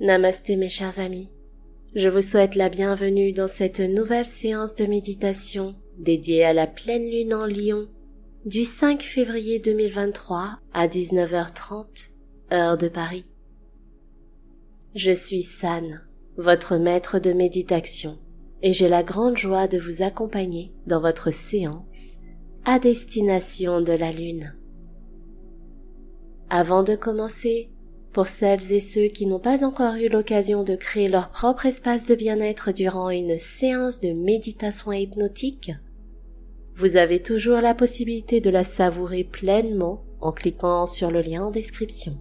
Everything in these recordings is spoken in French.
Namasté mes chers amis. Je vous souhaite la bienvenue dans cette nouvelle séance de méditation dédiée à la pleine lune en Lion du 5 février 2023 à 19h30 heure de Paris. Je suis San, votre maître de méditation, et j'ai la grande joie de vous accompagner dans votre séance à destination de la Lune. Avant de commencer, pour celles et ceux qui n'ont pas encore eu l'occasion de créer leur propre espace de bien-être durant une séance de méditation hypnotique, vous avez toujours la possibilité de la savourer pleinement en cliquant sur le lien en description.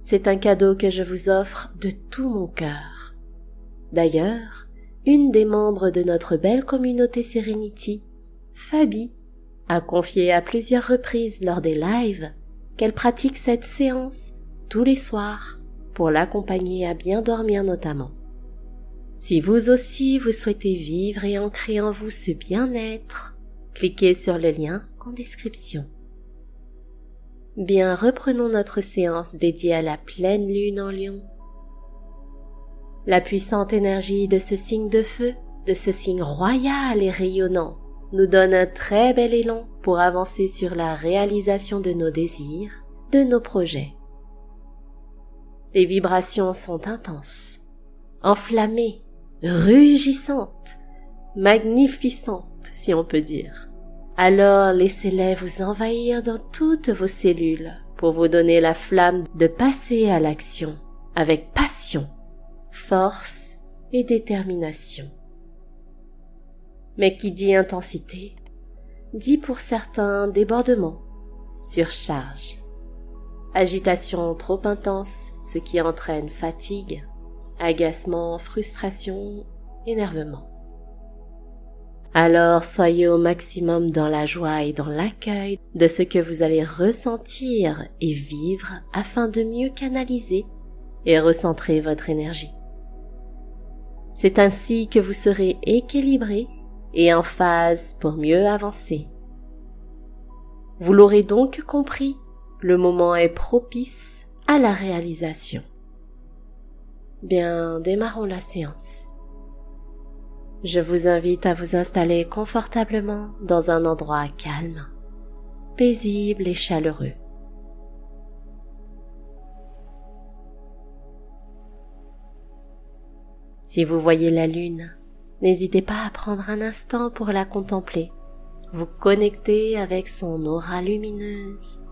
C'est un cadeau que je vous offre de tout mon cœur. D'ailleurs, une des membres de notre belle communauté Serenity, Fabi, a confié à plusieurs reprises lors des lives qu'elle pratique cette séance tous les soirs pour l'accompagner à bien dormir notamment. Si vous aussi vous souhaitez vivre et ancrer en vous ce bien-être, cliquez sur le lien en description. Bien, reprenons notre séance dédiée à la pleine lune en lion. La puissante énergie de ce signe de feu, de ce signe royal et rayonnant, nous donne un très bel élan pour avancer sur la réalisation de nos désirs, de nos projets. Les vibrations sont intenses, enflammées, rugissantes, magnificentes, si on peut dire. Alors laissez-les vous envahir dans toutes vos cellules pour vous donner la flamme de passer à l'action avec passion, force et détermination. Mais qui dit intensité, dit pour certains débordement, surcharge agitation trop intense, ce qui entraîne fatigue, agacement, frustration, énervement. Alors soyez au maximum dans la joie et dans l'accueil de ce que vous allez ressentir et vivre afin de mieux canaliser et recentrer votre énergie. C'est ainsi que vous serez équilibré et en phase pour mieux avancer. Vous l'aurez donc compris, le moment est propice à la réalisation. Bien, démarrons la séance. Je vous invite à vous installer confortablement dans un endroit calme, paisible et chaleureux. Si vous voyez la lune, n'hésitez pas à prendre un instant pour la contempler, vous connecter avec son aura lumineuse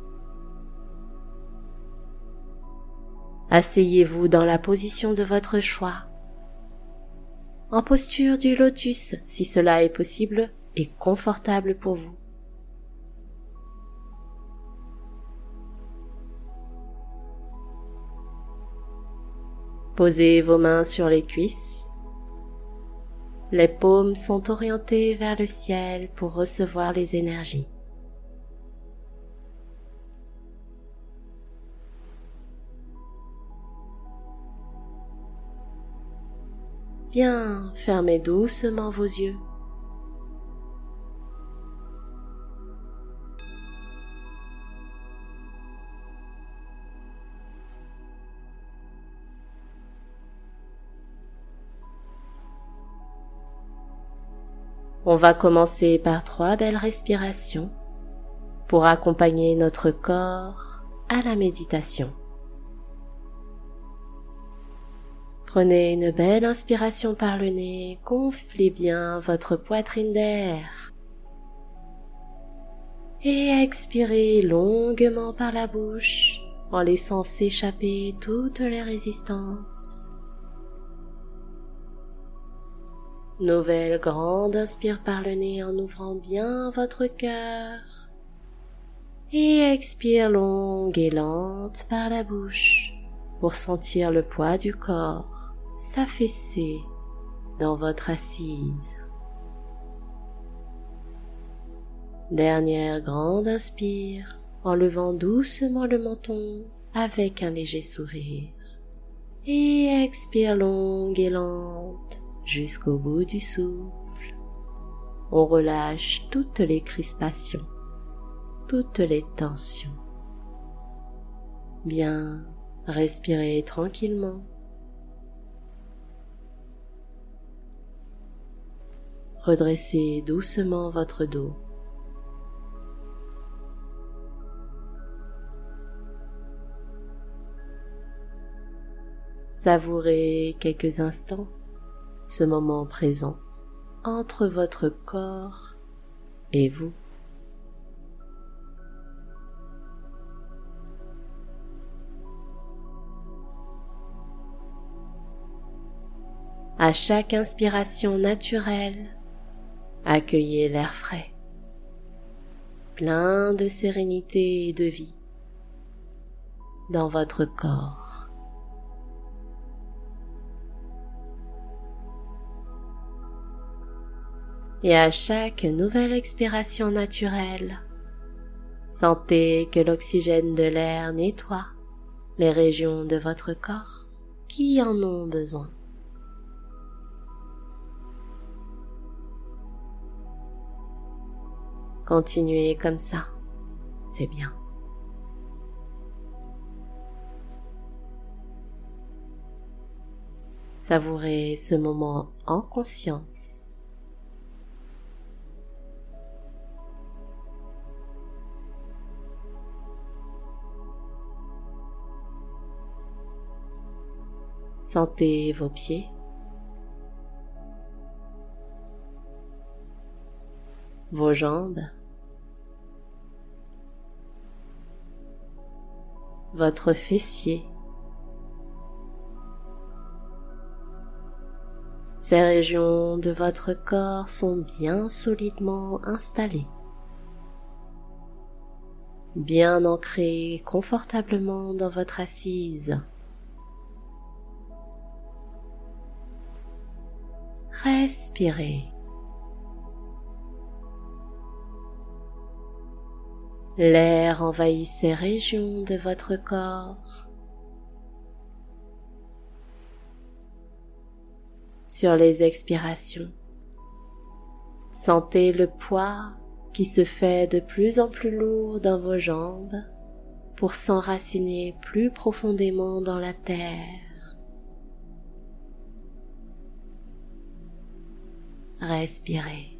Asseyez-vous dans la position de votre choix. En posture du lotus si cela est possible et confortable pour vous. Posez vos mains sur les cuisses. Les paumes sont orientées vers le ciel pour recevoir les énergies. Bien, fermez doucement vos yeux. On va commencer par trois belles respirations pour accompagner notre corps à la méditation. Prenez une belle inspiration par le nez, gonflez bien votre poitrine d'air. Et expirez longuement par la bouche en laissant s'échapper toutes les résistances. Nouvelle grande inspire par le nez en ouvrant bien votre cœur. Et expire longue et lente par la bouche pour sentir le poids du corps s'affaisser dans votre assise. Dernière grande inspire en levant doucement le menton avec un léger sourire. Et expire longue et lente jusqu'au bout du souffle. On relâche toutes les crispations, toutes les tensions. Bien, respirez tranquillement Redressez doucement votre dos. Savourez quelques instants ce moment présent entre votre corps et vous. À chaque inspiration naturelle, accueillez l'air frais, plein de sérénité et de vie dans votre corps. Et à chaque nouvelle expiration naturelle, sentez que l'oxygène de l'air nettoie les régions de votre corps qui en ont besoin. Continuez comme ça, c'est bien. Savourez ce moment en conscience. Sentez vos pieds. Vos jambes. Votre fessier. Ces régions de votre corps sont bien solidement installées, bien ancrées confortablement dans votre assise. Respirez. L'air envahit ces régions de votre corps. Sur les expirations, sentez le poids qui se fait de plus en plus lourd dans vos jambes pour s'enraciner plus profondément dans la terre. Respirez.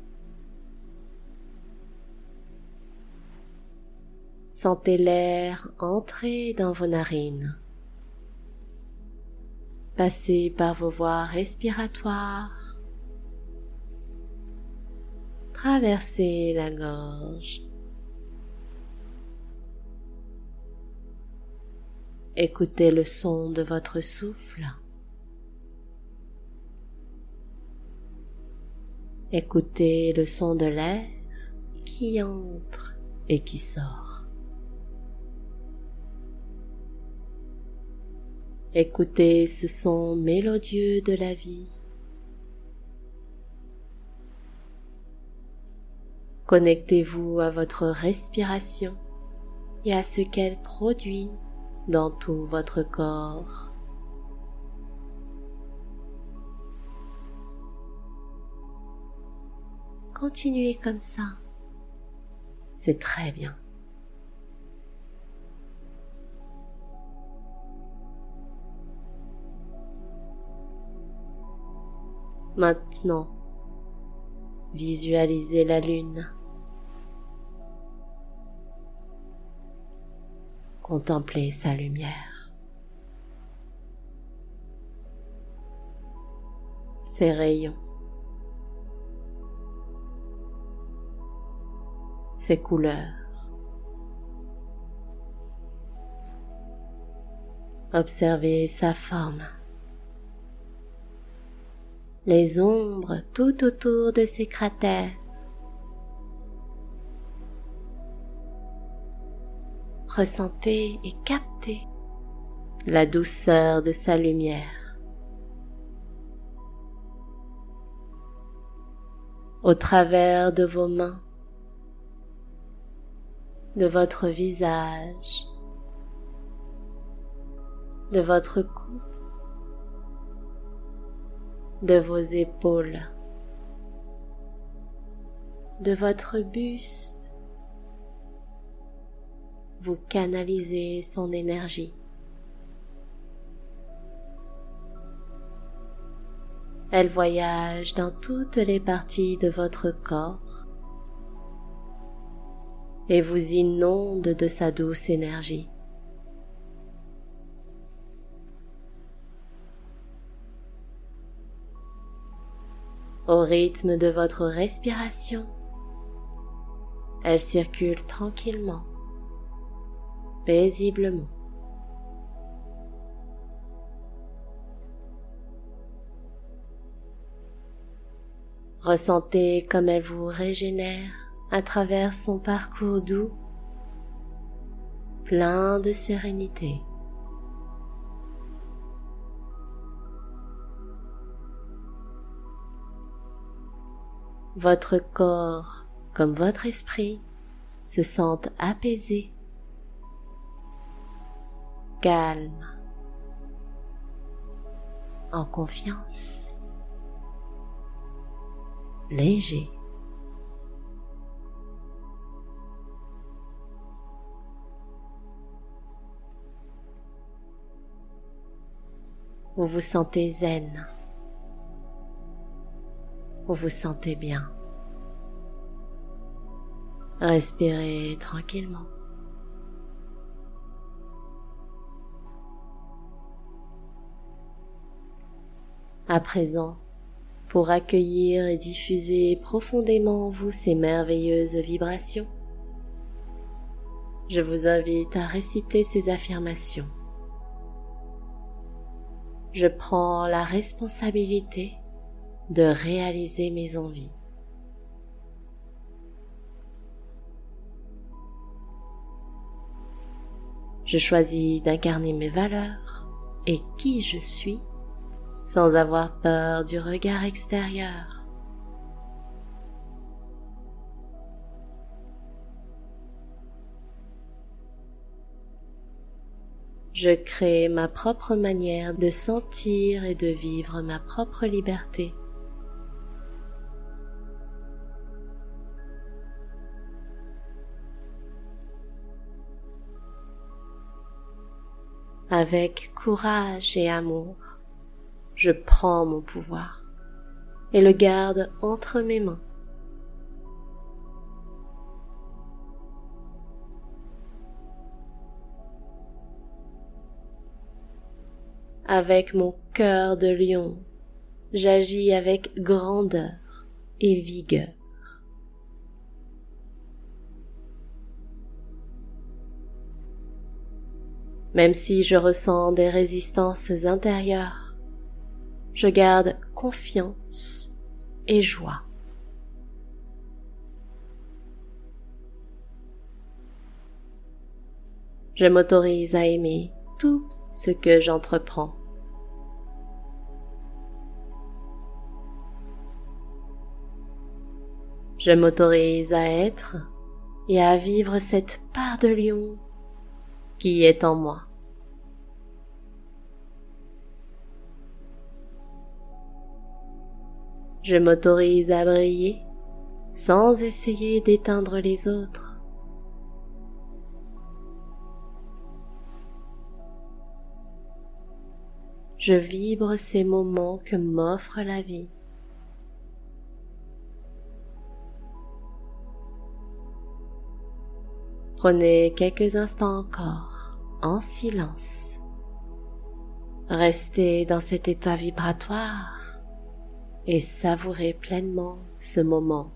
Sentez l'air entrer dans vos narines, passer par vos voies respiratoires, traverser la gorge. Écoutez le son de votre souffle. Écoutez le son de l'air qui entre et qui sort. Écoutez ce son mélodieux de la vie. Connectez-vous à votre respiration et à ce qu'elle produit dans tout votre corps. Continuez comme ça. C'est très bien. Maintenant, visualisez la lune. Contemplez sa lumière. Ses rayons. ses couleurs. Observez sa forme, les ombres tout autour de ses cratères. Ressentez et captez la douceur de sa lumière. Au travers de vos mains, de votre visage, de votre cou, de vos épaules, de votre buste. Vous canalisez son énergie. Elle voyage dans toutes les parties de votre corps et vous inonde de sa douce énergie. Au rythme de votre respiration, elle circule tranquillement, paisiblement. Ressentez comme elle vous régénère à travers son parcours doux, plein de sérénité. Votre corps comme votre esprit se sentent apaisés, calmes, en confiance léger. Vous vous sentez zen. Vous vous sentez bien. Respirez tranquillement. À présent, pour accueillir et diffuser profondément en vous ces merveilleuses vibrations. Je vous invite à réciter ces affirmations. Je prends la responsabilité de réaliser mes envies. Je choisis d'incarner mes valeurs et qui je suis sans avoir peur du regard extérieur. Je crée ma propre manière de sentir et de vivre ma propre liberté. Avec courage et amour je prends mon pouvoir et le garde entre mes mains. Avec mon cœur de lion, j'agis avec grandeur et vigueur. Même si je ressens des résistances intérieures, je garde confiance et joie. Je m'autorise à aimer tout ce que j'entreprends. Je m'autorise à être et à vivre cette part de lion qui est en moi. Je m'autorise à briller sans essayer d'éteindre les autres. Je vibre ces moments que m'offre la vie. Prenez quelques instants encore en silence. Restez dans cet état vibratoire et savourez pleinement ce moment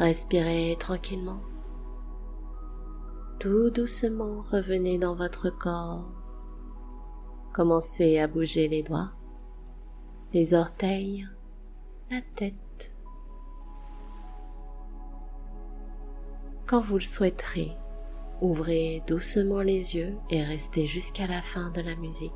Respirez tranquillement. Tout doucement, revenez dans votre corps. Commencez à bouger les doigts, les orteils, la tête. Quand vous le souhaiterez, ouvrez doucement les yeux et restez jusqu'à la fin de la musique.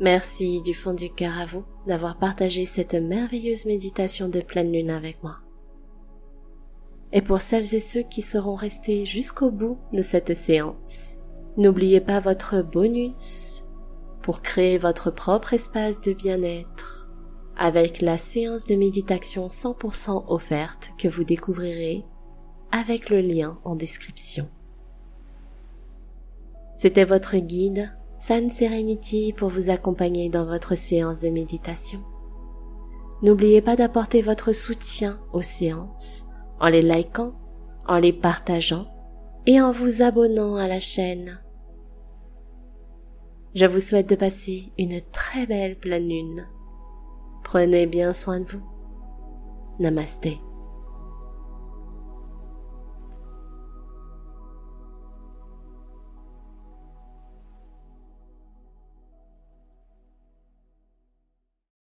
Merci du fond du cœur à vous d'avoir partagé cette merveilleuse méditation de pleine lune avec moi. Et pour celles et ceux qui seront restés jusqu'au bout de cette séance, n'oubliez pas votre bonus pour créer votre propre espace de bien-être avec la séance de méditation 100% offerte que vous découvrirez avec le lien en description. C'était votre guide Sun Serenity pour vous accompagner dans votre séance de méditation. N'oubliez pas d'apporter votre soutien aux séances en les likant, en les partageant et en vous abonnant à la chaîne. Je vous souhaite de passer une très belle pleine lune. Prenez bien soin de vous. Namasté.